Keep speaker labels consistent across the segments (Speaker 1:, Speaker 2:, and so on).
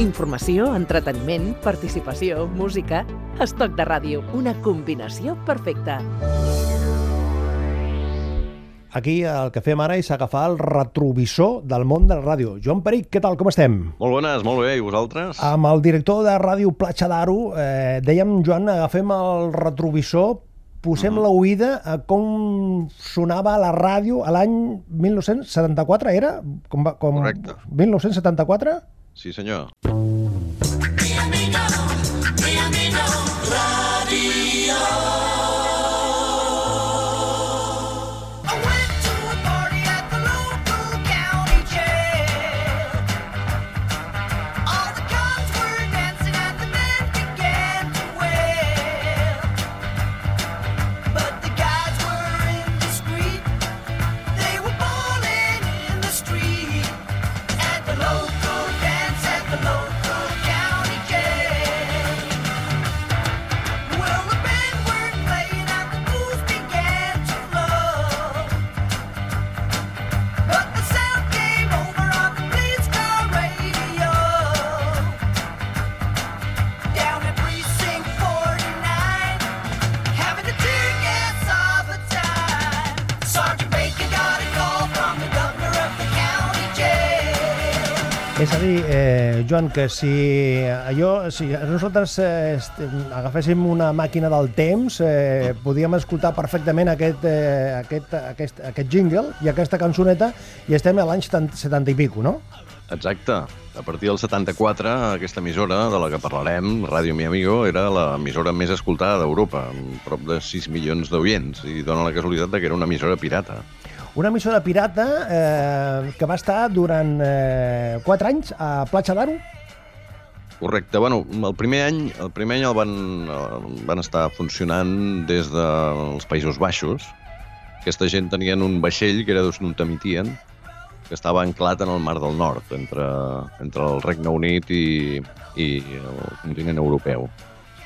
Speaker 1: Informació, entreteniment, participació, música... Estoc de ràdio, una combinació perfecta.
Speaker 2: Aquí el que fem ara és agafar el retrovisor del món de la ràdio. Joan Peric, què tal, com estem?
Speaker 3: Molt bones, molt bé, i vosaltres?
Speaker 2: Amb el director de Ràdio Platja d'Aro, eh, dèiem, Joan, agafem el retrovisor, posem mm -hmm. l'oïda a com sonava la ràdio a l'any 1974, era? Com, va- com...
Speaker 3: Correcte.
Speaker 2: 1974?
Speaker 3: Sí, senyor.
Speaker 4: I
Speaker 2: Joan, que si allò, si nosaltres eh, agaféssim una màquina del temps, eh, podíem escoltar perfectament aquest, eh, aquest, aquest, aquest jingle i aquesta cançoneta i estem a l'any 70, 70 i pico, no?
Speaker 3: Exacte. A partir del 74, aquesta emissora de la que parlarem, Ràdio Mi Amigo, era l'emissora més escoltada d'Europa, amb prop de 6 milions d'oients, i dona la casualitat que era una emissora pirata.
Speaker 2: Una emissora pirata eh, que va estar durant eh, 4 anys a Platja d'Aro.
Speaker 3: Correcte. Bueno, el primer any el primer any el van, el van estar funcionant des dels Països Baixos. Aquesta gent tenien un vaixell que era d'un Tamitien, que estava anclat en el Mar del Nord, entre, entre el Regne Unit i, i el continent europeu.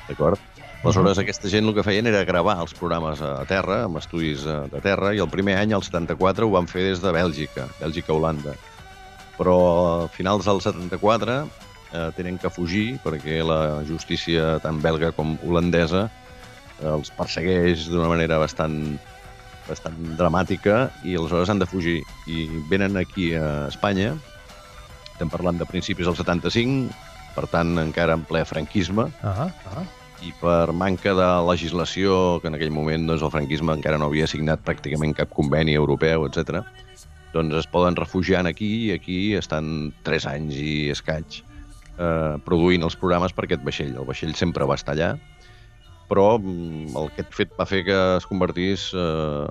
Speaker 3: D'acord? Aleshores, aquesta gent el que feien era gravar els programes a terra, amb estudis eh, de terra, i el primer any, el 74, ho van fer des de Bèlgica, Bèlgica-Holanda. Però a finals del 74 eh, tenen que fugir perquè la justícia tant belga com holandesa eh, els persegueix d'una manera bastant bastant dramàtica i aleshores han de fugir i venen aquí a Espanya estem parlant de principis del 75 per tant encara en ple franquisme
Speaker 2: Ah, ah.
Speaker 3: I per manca de legislació, que en aquell moment doncs, el franquisme encara no havia signat pràcticament cap conveni europeu, etc. doncs es poden refugiar aquí i aquí estan 3 anys i escaig eh, produint els programes per aquest vaixell. El vaixell sempre va estar allà, però mm, el, aquest fet va fer que es convertís eh,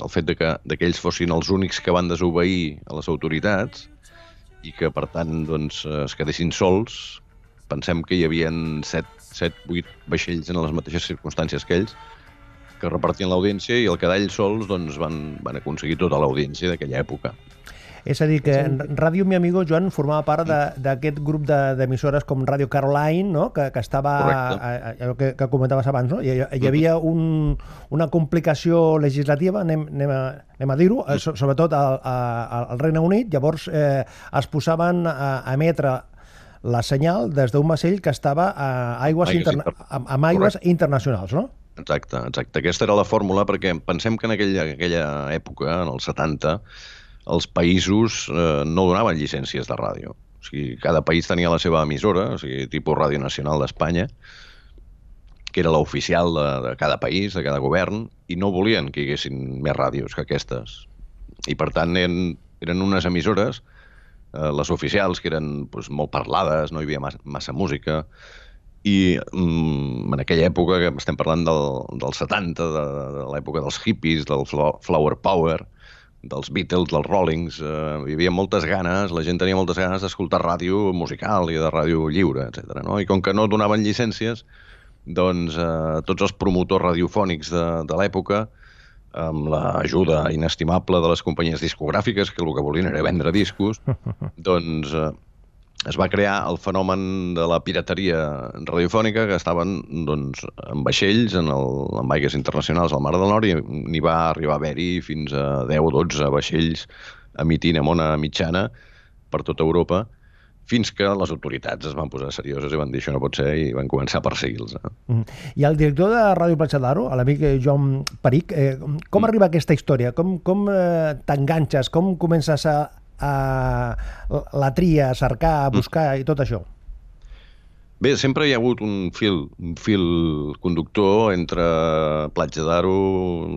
Speaker 3: el fet de que, de que ells fossin els únics que van desobeir a les autoritats i que, per tant, doncs, es quedessin sols. Pensem que hi havia 7, 7 8 vaixells en les mateixes circumstàncies que ells, que repartien l'audiència i al quedar ells sols doncs, van, van aconseguir tota l'audiència d'aquella època.
Speaker 2: És a dir, que Ràdio Mi Amigo, Joan, formava part de- d'aquest grup de- d'emissores com Ràdio Caroline, no? que, que estava,
Speaker 3: Correcte.
Speaker 2: a, a, allò que, que comentaves abans, no? hi, hi havia un, una complicació legislativa, anem, anem a, anem a dir-ho, eh, so- sobretot al, a- al Regne Unit, llavors eh, es posaven a, a emetre la senyal des d'un vaixell que estava a aigües,
Speaker 3: Aigües
Speaker 2: interna
Speaker 3: inter-
Speaker 2: amb, amb aigües
Speaker 3: Correcte.
Speaker 2: internacionals, no?
Speaker 3: Exacte, exacte. Aquesta era la fórmula perquè pensem que en aquella, aquella època, en els 70, els països eh, no donaven llicències de ràdio. O sigui, cada país tenia la seva emissora, o sigui, tipus Ràdio Nacional d'Espanya, que era l'oficial de, de cada país, de cada govern, i no volien que hi haguessin més ràdios que aquestes. I, per tant, eren, eren unes emissores, eh, les oficials, que eren doncs, molt parlades, no hi havia massa, massa música, i mm, en aquella època, que estem parlant del, dels 70, de, de l'època dels hippies, del flo- flower power, dels Beatles, dels Rollings, eh, hi havia moltes ganes, la gent tenia moltes ganes d'escoltar ràdio musical i de ràdio lliure, etc. No? I com que no donaven llicències, doncs eh, tots els promotors radiofònics de, de l'època, amb l'ajuda inestimable de les companyies discogràfiques, que el que volien era vendre discos, doncs eh, es va crear el fenomen de la pirateria radiofònica, que estaven doncs, en vaixells en, el, en aigues internacionals al Mar del Nord i n'hi va arribar a haver-hi fins a 10 o 12 vaixells emitint amb ona mitjana per tota Europa fins que les autoritats es van posar serioses i van dir això no pot ser i van començar a perseguir-los. Eh?
Speaker 2: Mm. I el director de Ràdio Platja d'Aro, l'amic eh, Joan Peric, eh, com arriba aquesta història? Com, com eh, t'enganxes? Com comences a, a la tria, a cercar, a buscar i tot això?
Speaker 3: Bé, sempre hi ha hagut un fil, un fil conductor entre Platja d'Aro,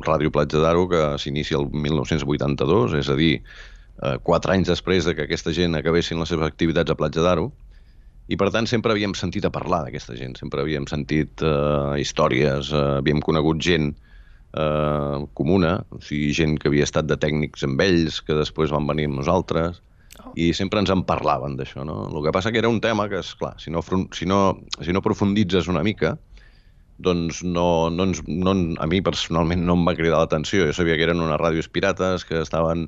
Speaker 3: Ràdio Platja d'Aro, que s'inicia el 1982, és a dir, eh, quatre anys després de que aquesta gent acabessin les seves activitats a Platja d'Aro, i per tant sempre havíem sentit a parlar d'aquesta gent, sempre havíem sentit eh, històries, eh, havíem conegut gent eh, comuna, o sigui, gent que havia estat de tècnics amb ells, que després van venir amb nosaltres, i sempre ens en parlaven d'això, no? El que passa que era un tema que, és clar, si no, si no, si no profunditzes una mica, doncs no, no, ens, no, a mi personalment no em va cridar l'atenció. Jo sabia que eren unes ràdios pirates que estaven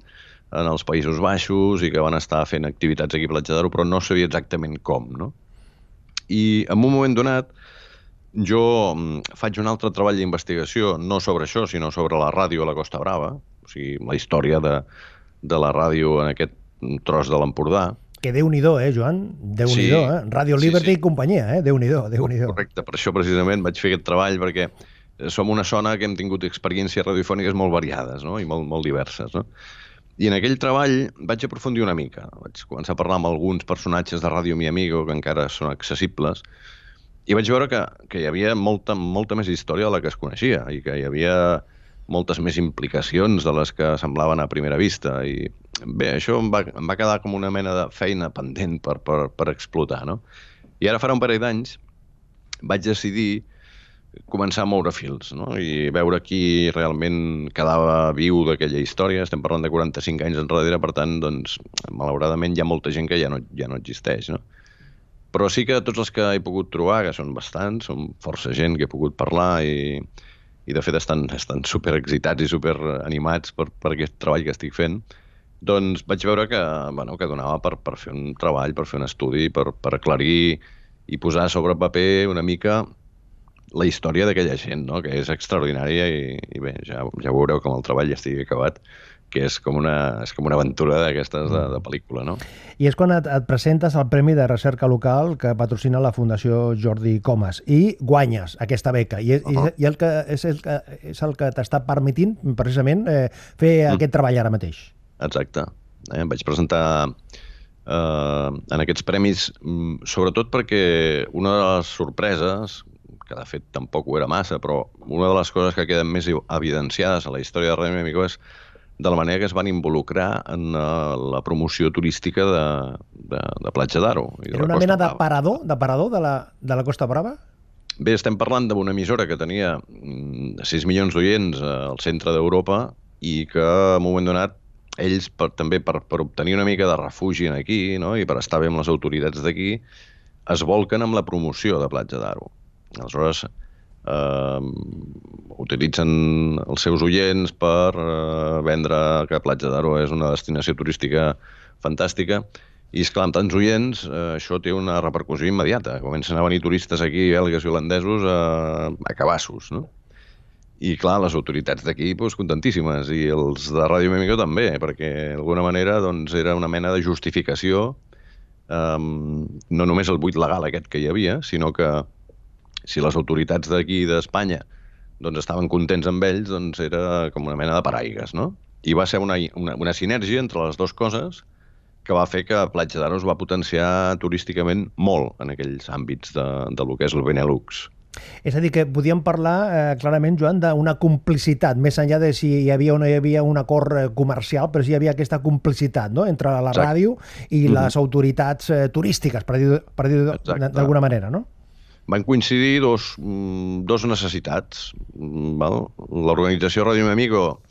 Speaker 3: en els Països Baixos i que van estar fent activitats aquí a Platja d'Aro, però no sabia exactament com, no? I en un moment donat jo mm, faig un altre treball d'investigació, no sobre això, sinó sobre la ràdio a la Costa Brava, o sigui, la història de, de la ràdio en aquest tros de l'Empordà,
Speaker 2: Que déu-n'hi-do, eh, Joan? Déu-n'hi-do,
Speaker 3: Sí.
Speaker 2: eh? Radio
Speaker 3: Sí,
Speaker 2: Liberty
Speaker 3: sí.
Speaker 2: i companyia, eh? Déu-n'hi-do, Déu-n'hi-do.
Speaker 3: Correcte, per això precisament vaig fer aquest treball, perquè eh, som una zona que hem tingut experiències radiofòniques molt variades no? i molt, molt diverses. No? I en aquell treball vaig aprofundir una mica. Vaig començar a parlar amb alguns personatges de Ràdio Mi Amigo, que encara són accessibles, i vaig veure que, que hi havia molta, molta més història de la que es coneixia i que hi havia moltes més implicacions de les que semblaven a primera vista. I bé, això em va, em va quedar com una mena de feina pendent per, per, per explotar. No? I ara farà un parell d'anys vaig decidir començar a moure fils no? i veure qui realment quedava viu d'aquella història. Estem parlant de 45 anys enrere, per tant, doncs, malauradament hi ha molta gent que ja no, ja no existeix. No? Però sí que tots els que he pogut trobar, que són bastants, són força gent que he pogut parlar i, i de fet estan, estan super excitats i super animats per, per aquest treball que estic fent, doncs vaig veure que, bueno, que donava per, per fer un treball, per fer un estudi, per, per aclarir i posar sobre paper una mica la història d'aquella gent, no? que és extraordinària i, i bé, ja, ja veureu com el treball ja estigui acabat, que és com una, és com una aventura d'aquestes de, de pel·lícula, no?
Speaker 2: I és quan et, et presentes al Premi de Recerca Local que patrocina la Fundació Jordi Comas i guanyes aquesta beca. I, uh -huh. i, i el que, és, el que, és el que t'està permetint precisament eh, fer
Speaker 3: Mm.
Speaker 2: aquest treball ara mateix.
Speaker 3: Exacte. Eh, em vaig presentar eh, en aquests premis, mm, sobretot perquè una de les sorpreses, que de fet tampoc ho era massa, però una de les coses que queden més evidenciades a la història de Ràdio Amigo és de la manera que es van involucrar en uh, la promoció turística de, de, de Platja d'Aro.
Speaker 2: Era una mena de parador, de parador de la, de la Costa Brava?
Speaker 3: Bé, estem parlant d'una emissora que tenia mm, 6 milions d'oients eh, al centre d'Europa i que, en un moment donat, ells, per, també per, per obtenir una mica de refugi aquí no? i per estar bé amb les autoritats d'aquí, es volquen amb la promoció de Platja d'Aro. Aleshores, eh, utilitzen els seus oients per eh, vendre que Platja d'Aro és una destinació turística fantàstica i, esclar, amb tants oients, eh, això té una repercussió immediata. Comencen a venir turistes aquí, belgues i holandesos, a, a cabassos, no? I, clar, les autoritats d'aquí, doncs, contentíssimes, i els de Ràdio Mimico també, perquè, d'alguna manera, doncs, era una mena de justificació, um, no només el buit legal aquest que hi havia, sinó que si les autoritats d'aquí d'Espanya doncs estaven contents amb ells, doncs era com una mena de paraigues, no? I va ser una, una, una sinergia entre les dues coses que va fer que Platja d'Aro es va potenciar turísticament molt en aquells àmbits de, de lo que és el Benelux.
Speaker 2: És a dir, que podíem parlar eh, clarament, Joan, d'una complicitat, més enllà de si hi havia o no hi havia un acord eh, comercial, però sí hi havia aquesta complicitat no? entre la
Speaker 3: Exacte.
Speaker 2: ràdio i les autoritats eh, turístiques, per dir- per dir-ho
Speaker 3: Exacte.
Speaker 2: d'alguna manera, no?
Speaker 3: Van coincidir dos, mm, dos necessitats. mm? L'organització Ràdio Mi Amigo,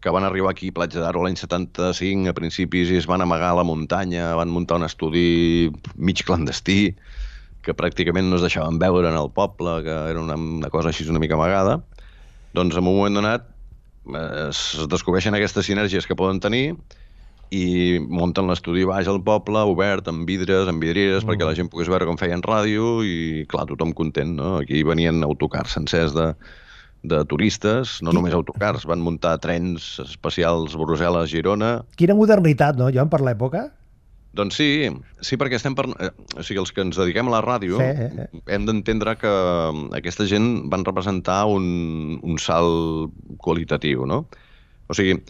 Speaker 3: que van arribar aquí a Platja d'Aro l'any 75, a principis, i es van amagar a la muntanya, van muntar un estudi mig clandestí, que pràcticament no es deixaven veure en el poble, que era una, una cosa així una mica amagada. Doncs en un moment donat eh, es descobreixen aquestes sinergies que poden tenir i munten l'estudi baix al poble, obert, amb vidres, amb vidrieres, mm. perquè la gent pogués veure com feien ràdio i, clar, tothom content, no? Aquí venien autocars sencers de, de turistes, no només autocars, van muntar trens especials Brussel·les-Girona.
Speaker 2: Quina modernitat, no, Joan, per l'època?
Speaker 3: Doncs sí, sí, perquè estem per... eh, O sigui, els que ens dediquem a la ràdio
Speaker 2: Sí, eh, eh.
Speaker 3: hem d'entendre que mm, aquesta gent van representar un, un salt qualitatiu, no? O sigui,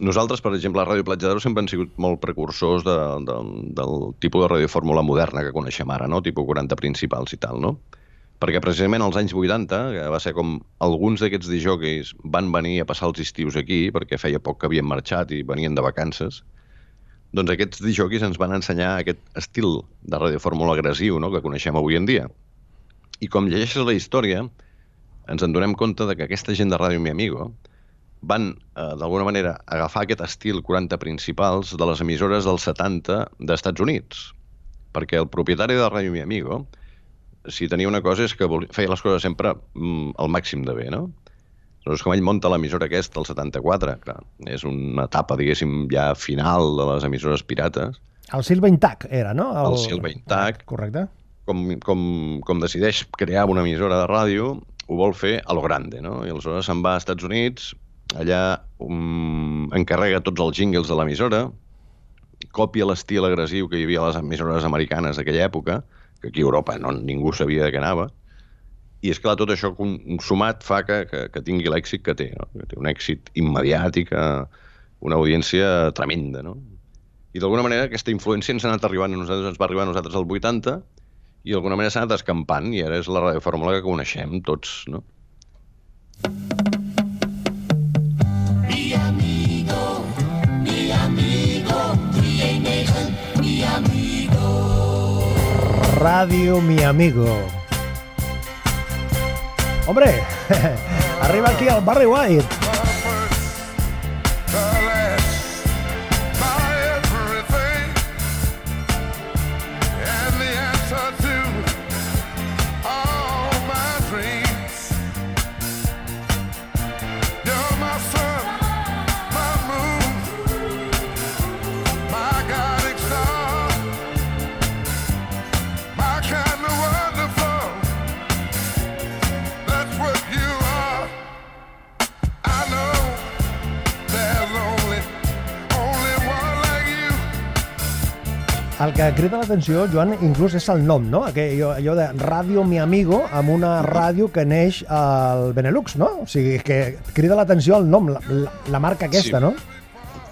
Speaker 3: nosaltres, per exemple, a Ràdio Platja d'Aro sempre hem sigut molt precursors de, de, del tipus de radiofórmula moderna que coneixem ara, no? Tipus 40 principals i tal, no? Perquè precisament als anys 80, que va ser com alguns d'aquests dijòqueis van venir a passar els estius aquí, perquè feia poc que havien marxat i venien de vacances, doncs aquests dijòquis ens van ensenyar aquest estil de radiofórmula agressiu no? que coneixem avui en dia. I com llegeixes la història, ens en donem compte de que aquesta gent de Ràdio Mi Amigo van, eh, d'alguna manera, agafar aquest estil 40 principals de les emissores dels 70 d'Estats Units. Perquè el propietari de Ràdio Mi Amigo, si tenia una cosa és que volia, feia les coses sempre mm, al màxim de bé, no? Aleshores, com ell munta l'emissora aquesta, el 74, clar, és una etapa, diguéssim, ja final de les emissores pirates,
Speaker 2: El Silva Intac era, no?
Speaker 3: El Silva Intac.
Speaker 2: Correcte.
Speaker 3: com, com, com decideix crear una emissora de ràdio, ho vol fer a lo grande, no? I aleshores se'n va als Estats Units, allà um, encarrega tots els jingles de l'emissora, copia l'estil agressiu que hi havia a les emissores americanes d'aquella època, que aquí a Europa no, ningú sabia de què anava, i és clar, tot això sumat fa que, que, que tingui l'èxit que té, no? que té un èxit immediat i que una audiència tremenda, no? I d'alguna manera aquesta influència ens ha anat arribant a nosaltres, ens va arribar a nosaltres al 80 i d'alguna manera s'ha anat escampant i ara és la radiofórmula que coneixem tots, no?
Speaker 2: Radio Mi Amigo. Hombre, arriba aquí al Barry White. Que crida l'atenció, Joan, inclús és el nom, no? Aquell, allò de Ràdio Mi Amigo, amb una ràdio que neix al Benelux, no? O sigui, que crida l'atenció el nom, la, la, la marca aquesta,
Speaker 3: Sí.
Speaker 2: no?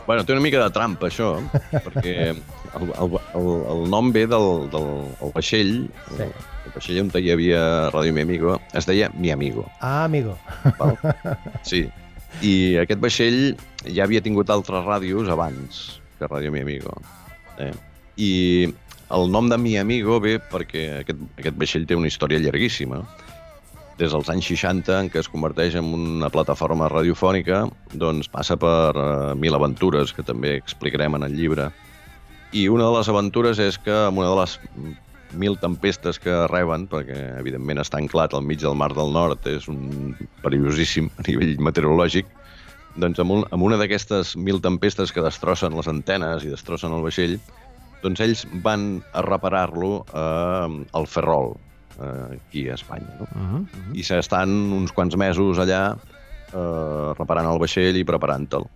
Speaker 3: Bueno, té una mica de trampa, això, perquè el, el, el, el nom ve del, del el vaixell,
Speaker 2: Sí.
Speaker 3: el vaixell on hi havia Ràdio Mi Amigo, es deia Mi Amigo.
Speaker 2: Ah, amigo.
Speaker 3: Val? Sí. I aquest vaixell ja havia tingut altres ràdios abans que Ràdio Mi Amigo. Eh? I el nom de Mi Amigo ve perquè aquest, aquest vaixell té una història llarguíssima. Des dels anys 60, en què es converteix en una plataforma radiofònica, doncs passa per uh, mil aventures, que també explicarem en el llibre. I una de les aventures és que amb una de les mil tempestes que reben, perquè evidentment està anclat al mig del Mar del Nord, és un perillosíssim a nivell meteorològic, doncs amb, un, amb una d'aquestes mil tempestes que destrossen les antenes i destrossen el vaixell, doncs ells van a reparar-lo eh, al Ferrol, eh, aquí a Espanya. No?
Speaker 2: Uh -huh.
Speaker 3: I s'estan uns quants mesos allà eh, reparant el vaixell i preparant-te'l.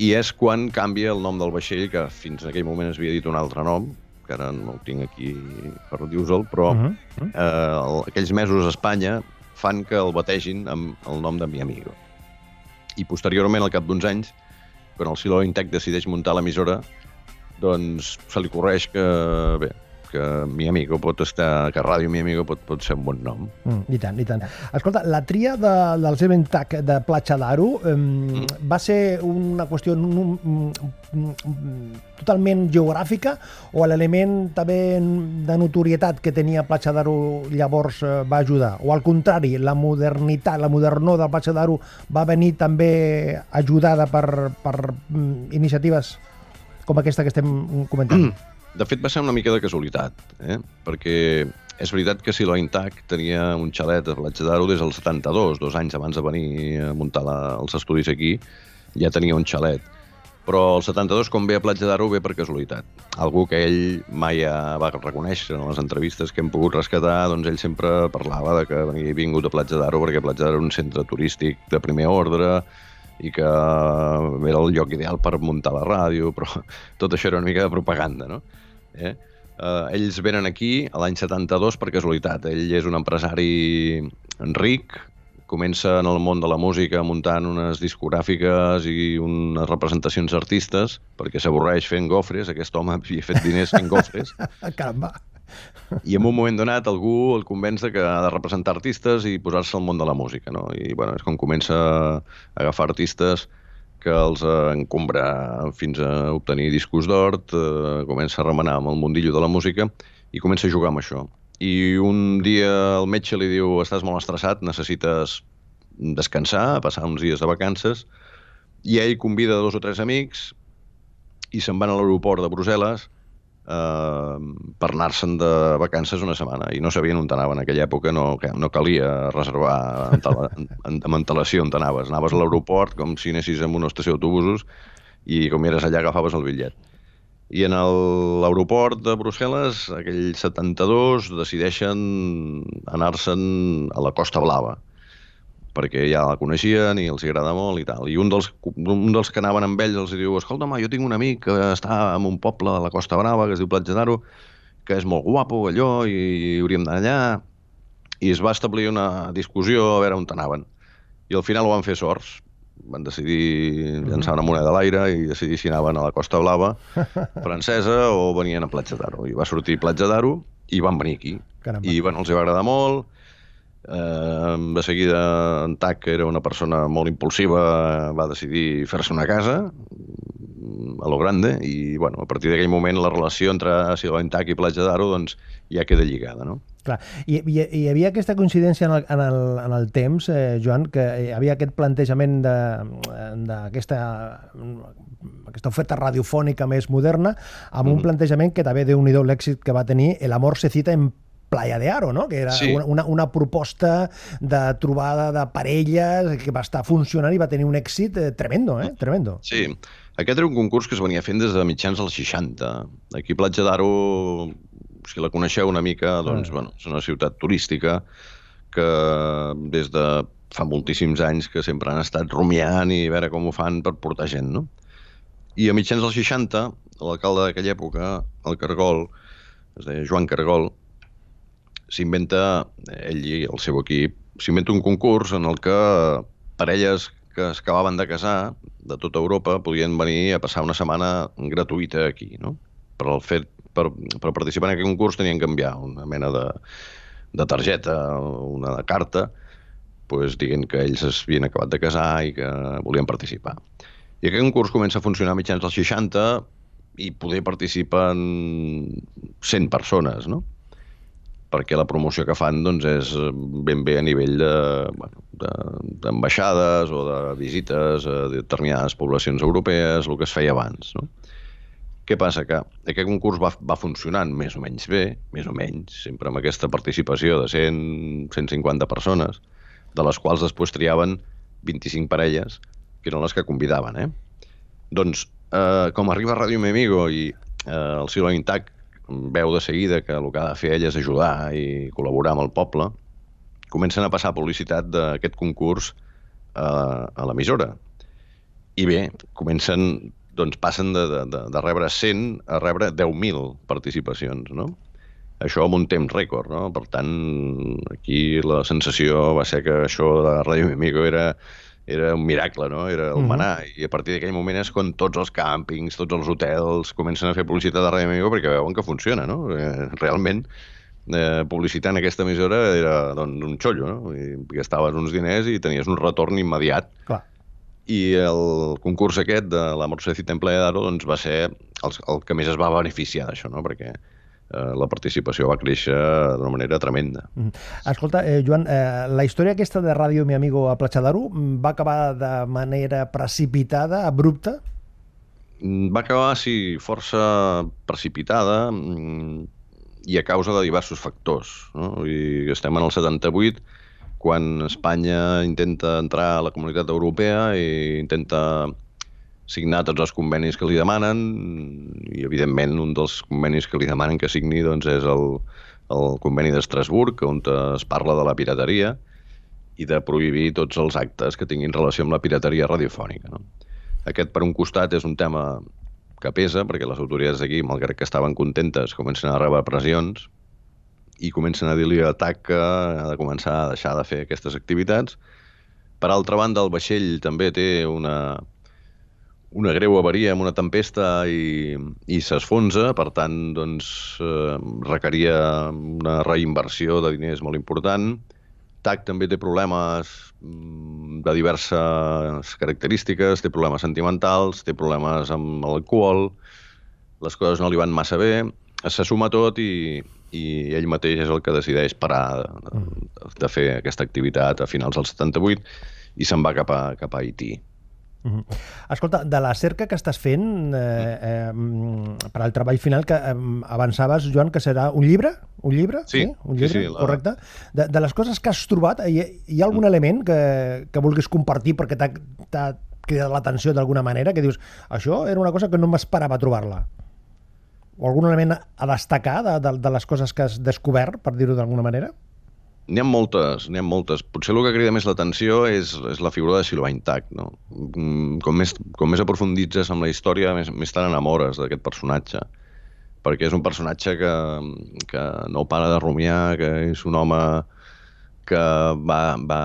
Speaker 3: I és quan canvia el nom del vaixell, que fins en aquell moment es havia dit un altre nom, que ara no el tinc aquí per dir-vos-el, però
Speaker 2: Uh
Speaker 3: eh, el, aquells mesos a Espanya fan que el bategin amb el nom de Mi Amigo. I posteriorment, al cap d'uns anys, quan el Silo Intec decideix muntar l'emissora, doncs se li correix que, bé, que Mi Amigo pot estar, que Ràdio Mi Amigo pot, pot ser un bon nom.
Speaker 2: Mm, I tant, i tant. Escolta, la tria de, del Seven Tac de Platja d'Aro um, va ser una qüestió mm, mm, mm, totalment geogràfica o l'element també de notorietat que tenia Platja d'Aro llavors eh, va ajudar? O al contrari, la modernitat, la modernor del Platja d'Aro va venir també ajudada per, per mm, iniciatives com aquesta que estem comentant?
Speaker 3: De fet, va ser una mica de casualitat, eh? perquè és veritat que Silo Intac tenia un xalet a Platja d'Aro des del 72, dos anys abans de venir a muntar la, els estudis aquí, ja tenia un xalet. Però el 72, com ve a Platja d'Aro, ve per casualitat. Algú que ell mai ja va reconèixer en les entrevistes que hem pogut rescatar, doncs ell sempre parlava de que havia vingut a Platja d'Aro perquè Platja d'Aro era un centre turístic de primer ordre, i que era el lloc ideal per muntar la ràdio, però tot això era una mica de propaganda, no? Eh? Uh, ells venen aquí a l'any 72 per casualitat. Ell és un empresari ric, comença en el món de la música muntant unes discogràfiques i unes representacions artistes, perquè s'avorreix fent gofres, aquest home havia fet diners fent gofres,
Speaker 2: Caramba.
Speaker 3: I en un moment donat algú el convenç que ha de representar artistes i posar-se al món de la música, no? I bueno, és com comença a agafar artistes que els encombra fins a obtenir discos d'or, eh, comença a remenar amb el mundillo de la música i comença a jugar amb això. I un dia el metge li diu estàs molt estressat, necessites descansar, passar uns dies de vacances, i ell convida dos o tres amics i se'n van a l'aeroport de Brussel·les eh, per anar-se'n de vacances una setmana. I no sabien on anaven en aquella època no, no calia reservar amb antelació on anaves anaves a l'aeroport com si anessis en una estació d'autobusos i com eres allà agafaves el bitllet. I en l'aeroport de Brussel·les aquell 72 decideixen anar-se'n a la Costa Blava perquè ja la coneixien i els agrada molt i tal. I un dels, un dels que anaven amb ells els diu escolta, home, jo tinc un amic que està en un poble de la Costa Brava que es diu Platja d'Aro, que és molt guapo, allò, i hauríem d'anar allà. I es va establir una discussió a veure on anaven. I al final ho van fer sorts. Van decidir llançar una moneda a l'aire i decidir si anaven a la Costa Blava francesa o venien a Platja d'Aro. I va sortir Platja d'Aro i van venir aquí.
Speaker 2: Caramba.
Speaker 3: I bueno, els hi va agradar molt, Eh, de seguida en Tac, que era una persona molt impulsiva, va decidir fer-se una casa mm, a lo grande i bueno, a partir d'aquell moment la relació entre Silva Tac i Platja d'Aro doncs, ja queda lligada. No?
Speaker 2: Clar. I, i, hi havia aquesta coincidència en el, en el, en el temps, eh, Joan, que hi havia aquest plantejament de- d'aquesta aquesta oferta radiofònica més moderna amb un
Speaker 3: Mhm.
Speaker 2: plantejament que també déu nhi l'èxit que va tenir El amor se cita en Playa de Aro, no? que era
Speaker 3: Sí.
Speaker 2: una, una, una proposta de trobada de parelles que va estar funcionant i va tenir un èxit eh, tremendo, eh? tremendo.
Speaker 3: Sí, aquest era un concurs que es venia fent des de mitjans dels 60. Aquí Platja d'Aro, si la coneixeu una mica, doncs,
Speaker 2: Ah.
Speaker 3: bueno, és una ciutat turística que des de fa moltíssims anys que sempre han estat rumiant i a veure com ho fan per portar gent, no? I a mitjans dels 60, l'alcalde d'aquella època, el Cargol, es deia Joan Cargol, s'inventa, ell i el seu equip, s'inventa un concurs en el que parelles que es acabaven de casar de tota Europa podien venir a passar una setmana gratuïta aquí, no? Per, el fet, per, per participar en aquest concurs tenien que enviar una mena de, de targeta, una carta, pues, dient que ells es havien acabat de casar i que volien participar. I aquest concurs comença a funcionar a mitjans dels 60 i poder participen 100 persones, no? Perquè la promoció que fan doncs, és eh, ben bé a nivell de, bueno, de- d'ambaixades o de visites a determinades poblacions europees, el que es feia abans. No? Què passa? Que aquest concurs va, va funcionant més o menys bé, més o menys, sempre amb aquesta participació de 100, 150 persones, de les quals després triaven 25 parelles, que eren les que convidaven. Eh? Doncs, eh, com arriba Ràdio Mi Amigo i eh, el Silva Intac veu de seguida que el que ha de fer ell és ajudar i col·laborar amb el poble, comencen a passar publicitat d'aquest concurs eh, a l'emissora. I bé, comencen, doncs passen de, de, de, rebre 100 a rebre 10.000 participacions, no? Això amb un temps rècord, no? Per tant, aquí la sensació va ser que això de Ràdio Mi Amigo era, era un miracle, no? Era el
Speaker 2: Mhm.
Speaker 3: manar. I a partir d'aquell moment és quan tots els càmpings, tots els hotels comencen a fer publicitat de Ràdio Mi Amigo perquè veuen que funciona, no? Eh, realment, eh, publicitar en aquesta emissora era doncs, un xollo, no? I gastaves uns diners i tenies un retorn immediat
Speaker 2: Clar.
Speaker 3: i el concurs aquest de la en Playa d'Aro doncs, va ser el, el que més es va beneficiar d'això, no? perquè la participació va créixer d'una manera tremenda.
Speaker 2: Mhm. Escolta, eh, Joan, eh, la història aquesta de Ràdio Mi Amigo a Platja d'Aro mm, va acabar de manera precipitada, abrupta?
Speaker 3: Mm, Va acabar, sí, força precipitada mm, i a causa de diversos factors. No? I estem en el 78, quan Espanya intenta entrar a la comunitat europea i intenta signar tots els convenis que li demanen i, evidentment, un dels convenis que li demanen que signi doncs, és el, el conveni d'Estrasburg, on es parla de la pirateria i de prohibir tots els actes que tinguin relació amb la pirateria radiofònica. No? Aquest, per un costat, és un tema que pesa, perquè les autoritats d'aquí, malgrat que estaven contentes, comencen a rebre pressions i comencen a dir-li a que ha de començar a deixar de fer aquestes activitats. Per altra banda, el vaixell també té una, una greu avaria amb una tempesta i, i s'esfonsa, per tant, doncs, eh, requeria una reinversió de diners molt important. TAC també té problemes mm, de diverses característiques, té problemes sentimentals, té problemes amb l'alcohol, les coses no li van massa bé, se suma tot i, i ell mateix és el que decideix parar de, de fer aquesta activitat a finals del 78 i se'n va cap a, cap a Haití.
Speaker 2: Mhm. Escolta, de la cerca que estàs fent eh, eh, mm, per al treball final que eh, avançaves, Joan, que serà un llibre? Un llibre?
Speaker 3: Sí,
Speaker 2: Un
Speaker 3: sí,
Speaker 2: llibre,
Speaker 3: sí, la-
Speaker 2: correcte. De, de les coses que has trobat, hi, hi ha algun element que, que vulguis compartir perquè t'ha t'ha cridat l'atenció d'alguna manera, que dius, això era una cosa que no m'esperava trobar-la? O algun element a destacar de, de, de les coses que has descobert, per dir-ho d'alguna manera?
Speaker 3: N'hi ha moltes, n'hi ha moltes. Potser el que crida més l'atenció és, és la figura de Sylvain Tac, no? Mm, Com més, com més aprofunditzes amb la història, més, més t'enamores d'aquest personatge. Perquè és un personatge que, que no para de rumiar, que és un home que va, va,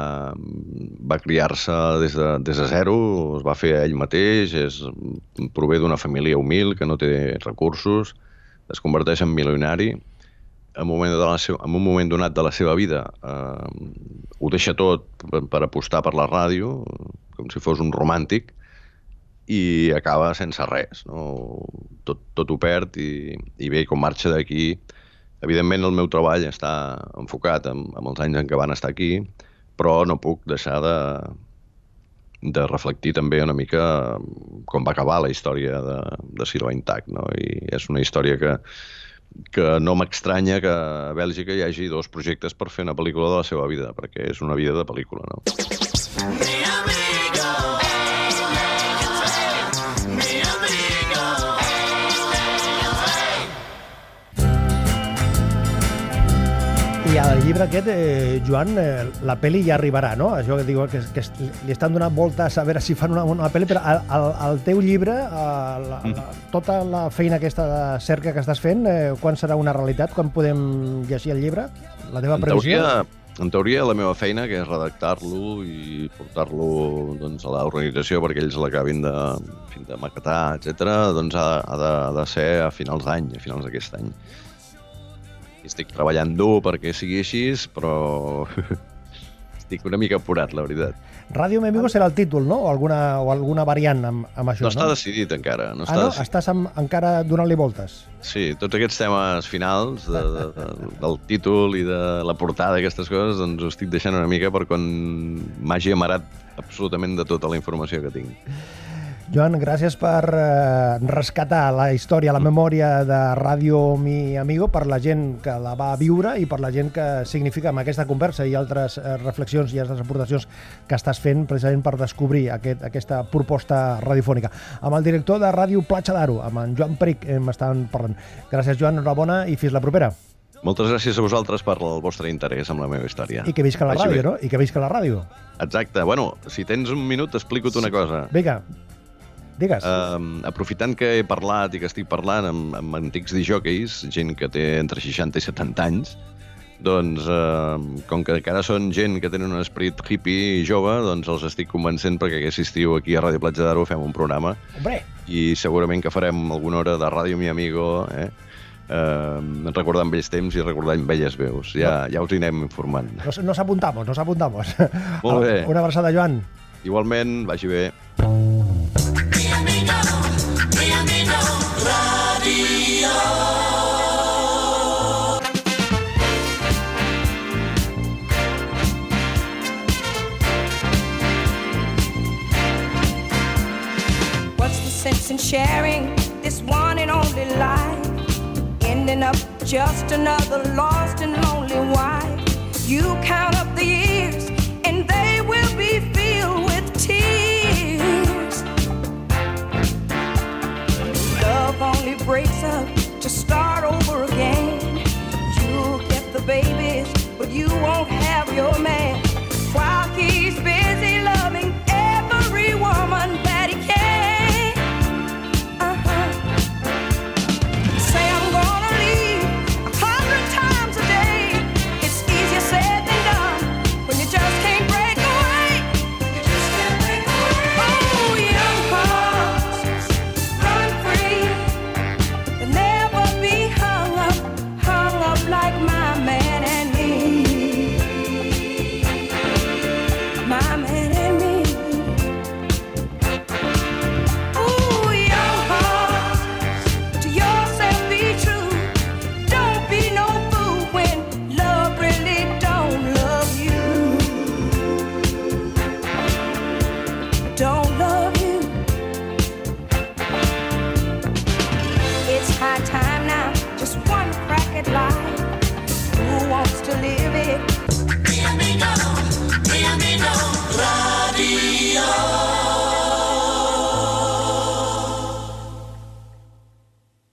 Speaker 3: va criar-se des, de, des de zero, es va fer ell mateix, és, prové d'una família humil que no té recursos, es converteix en milionari, en un moment, de la seva, en un moment donat de la seva vida eh, ho deixa tot per, per apostar per la ràdio, com si fos un romàntic, i acaba sense res. No? Tot, tot ho perd i, i bé, com marxa d'aquí, evidentment el meu treball està enfocat en, en els anys en què van estar aquí, però no puc deixar de, de reflectir també una mica com va acabar la història de, de Sylvain Tac, no? I és una història que, que no m'estranya que a Bèlgica hi hagi dos projectes per fer una pel·lícula de la seva vida, perquè és una vida de pel·lícula, no?
Speaker 2: I al llibre aquest, eh, Joan, eh, la pel·li ja arribarà, no? Això que diu que, que li estan donant voltes a veure si fan una, una pel·li, però al, al, al teu llibre, eh, la, la, tota la feina aquesta de cerca que estàs fent, eh, quan serà una realitat? Quan podem llegir el llibre? La teva
Speaker 3: En
Speaker 2: previsió?
Speaker 3: teoria, en teoria, la meva feina, que és redactar-lo i portar-lo doncs, a l'organització perquè ells l'acabin de, en de maquetar, etc., doncs ha, ha, de, ha de ser a finals d'any, a finals d'aquest any. I estic treballant dur perquè sigui així, però estic una mica apurat, la veritat.
Speaker 2: Ràdio Amigo serà el títol, no? O alguna, o alguna variant amb, amb això,
Speaker 3: No
Speaker 2: no?
Speaker 3: està decidit encara. No
Speaker 2: ah,
Speaker 3: està
Speaker 2: no?
Speaker 3: decidit.
Speaker 2: Estàs amb, encara donant-li voltes?
Speaker 3: Sí, tots aquests temes finals de, de, de, del títol i de la portada, aquestes coses, doncs ho estic deixant una mica per quan m'hagi amarat absolutament de tota la informació que tinc.
Speaker 2: Joan, gràcies per eh, rescatar la història, la memòria de Ràdio Mi Amigo per la gent que la va viure i per la gent que significa amb aquesta conversa i altres eh, reflexions i altres aportacions que estàs fent precisament per descobrir aquest, aquesta proposta radiofònica. Amb el director de Ràdio Platja d'Aro, amb en Joan Peric, hem estat parlant. Gràcies, Joan, enhorabona i fins la propera.
Speaker 3: Moltes gràcies a vosaltres per el vostre interès amb la meva història.
Speaker 2: I que visca la
Speaker 3: Vagi
Speaker 2: ràdio,
Speaker 3: bé.
Speaker 2: no? I que visca la ràdio.
Speaker 3: Exacte. Bueno, si tens un minut, t'explico-te una cosa.
Speaker 2: Vinga, digues.
Speaker 3: Um, aprofitant que he parlat i que estic parlant amb, amb antics dijòqueis, gent que té entre 60 i 70 anys, doncs, uh, com que encara són gent que tenen un esperit hippie i jove, doncs els estic convencent perquè aquest estiu aquí a Ràdio Platja d'Aro fem un programa
Speaker 2: Hombre,
Speaker 3: i segurament que farem alguna hora de Ràdio Mi Amigo, eh? Uh, recordant vells temps i recordant velles veus. Ja, ja us hi anem informant.
Speaker 2: nos, nos apuntamos, nos apuntamos.
Speaker 3: Molt bé.
Speaker 2: Una abraçada, Joan.
Speaker 3: Igualment, vagi bé.
Speaker 5: What's the sense in sharing this one and only life? Ending up just another lost and lonely wife. You count up the years, Love only breaks up to start over again. You'll get the babies, but you won't have your man.